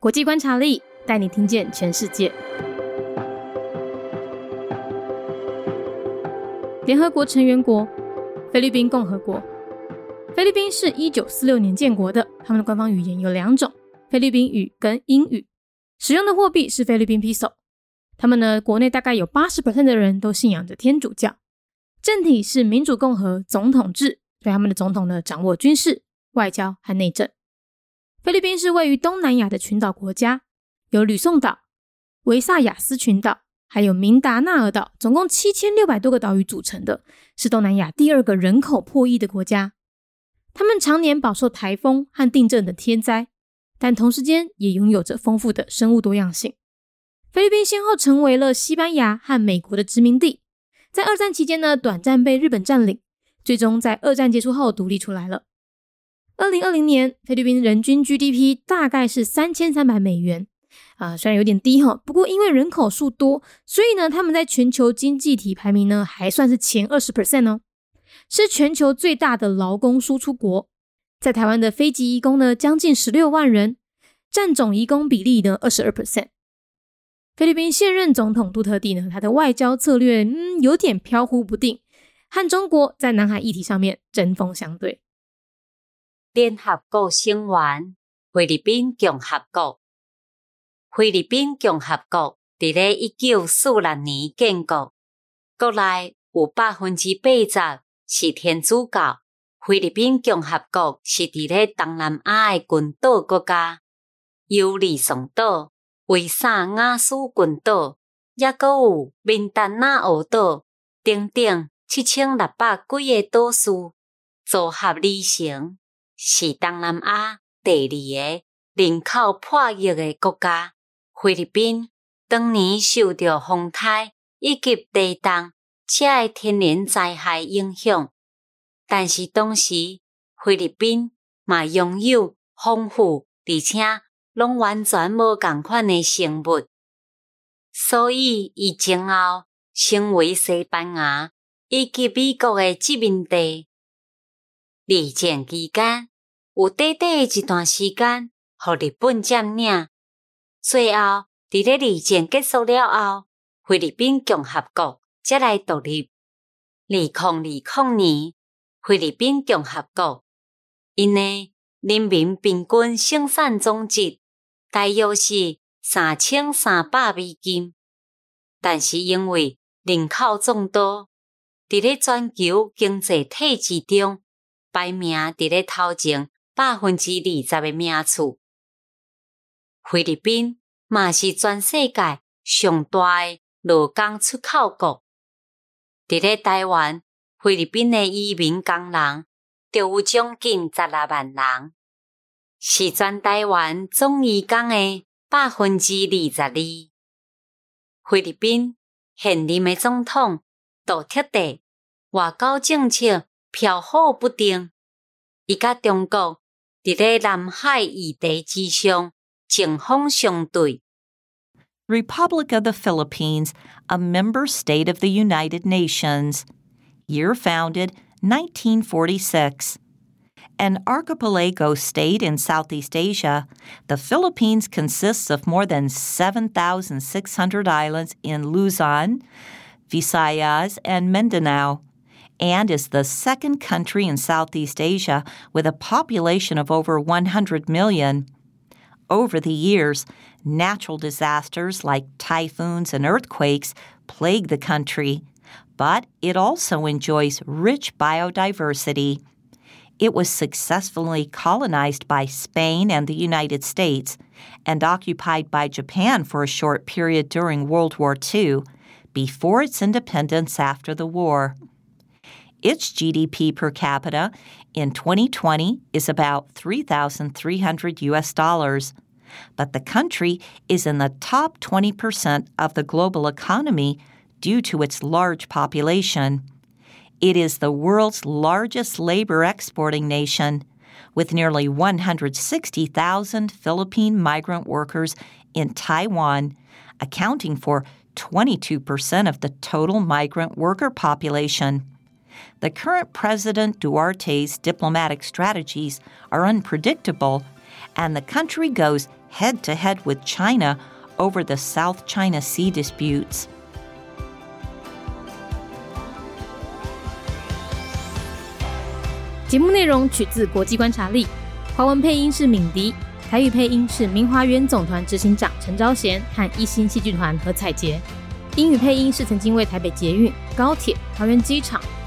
国际观察力带你听见全世界。联合国成员国：菲律宾共和国。菲律宾是一九四六年建国的，他们的官方语言有两种：菲律宾语跟英语。使用的货币是菲律宾 peso。他们呢，国内大概有八十的人都信仰着天主教。政体是民主共和总统制，所以他们的总统呢掌握军事、外交和内政。菲律宾是位于东南亚的群岛国家，有吕宋岛、维萨亚斯群岛，还有明达纳尔岛，总共七千六百多个岛屿组成的，是东南亚第二个人口破亿的国家。他们常年饱受台风和地震的天灾，但同时间也拥有着丰富的生物多样性。菲律宾先后成为了西班牙和美国的殖民地，在二战期间呢，短暂被日本占领，最终在二战结束后独立出来了。二零二零年，菲律宾人均 GDP 大概是三千三百美元，啊，虽然有点低哈，不过因为人口数多，所以呢，他们在全球经济体排名呢还算是前二十 percent 哦。是全球最大的劳工输出国，在台湾的非籍移工呢，将近十六万人，占总移工比例呢二十二 percent。菲律宾现任总统杜特地呢，他的外交策略嗯有点飘忽不定，和中国在南海议题上面针锋相对。联合国成员菲律宾共和国，菲律宾共和国伫咧一九四六年建国，国内有百分之八十。是天主教。菲律宾共和国是伫咧东南亚诶群岛国家，有利松岛、维萨亚斯群岛，也阁有明达纳奥岛，等等七千六百几个岛屿组合而成，是东南亚第二个人口破亿诶国家。菲律宾当年受到风台以及地震。这个天然灾害影响，但是当时菲律宾嘛拥有丰富而且拢完全无共款的生物，所以伊前后成为西班牙以及美国的殖民地。二战期间有短短一段时间，互日本占领，最后伫咧二战结束了后，菲律宾共和国。才来独立。二零二零年，菲律宾共和国因诶人民平均生产总值大约是三千三百美金，但是因为人口众多，伫咧全球经济体制中排名伫咧头前百分之二十诶名次。菲律宾嘛是全世界上大诶劳工出口国。伫咧台湾、菲律宾的移民工人就有将近十六万人，是全台湾总移工的百分之二十二。菲律宾现任的总统杜特地外交政策飘忽不定，伊甲中国 伫咧南海议题之上针锋相对。Republic of the Philippines, a member state of the United Nations. Year founded 1946. An archipelago state in Southeast Asia, the Philippines consists of more than 7,600 islands in Luzon, Visayas, and Mindanao, and is the second country in Southeast Asia with a population of over 100 million. Over the years, natural disasters like typhoons and earthquakes plague the country, but it also enjoys rich biodiversity. It was successfully colonized by Spain and the United States and occupied by Japan for a short period during World War II before its independence after the war. Its GDP per capita in 2020 is about 3,300 US dollars but the country is in the top 20% of the global economy due to its large population. It is the world's largest labor exporting nation, with nearly 160,000 Philippine migrant workers in Taiwan, accounting for 22% of the total migrant worker population. The current President Duarte's diplomatic strategies are unpredictable, and the country goes head to head with China over the South China Sea disputes.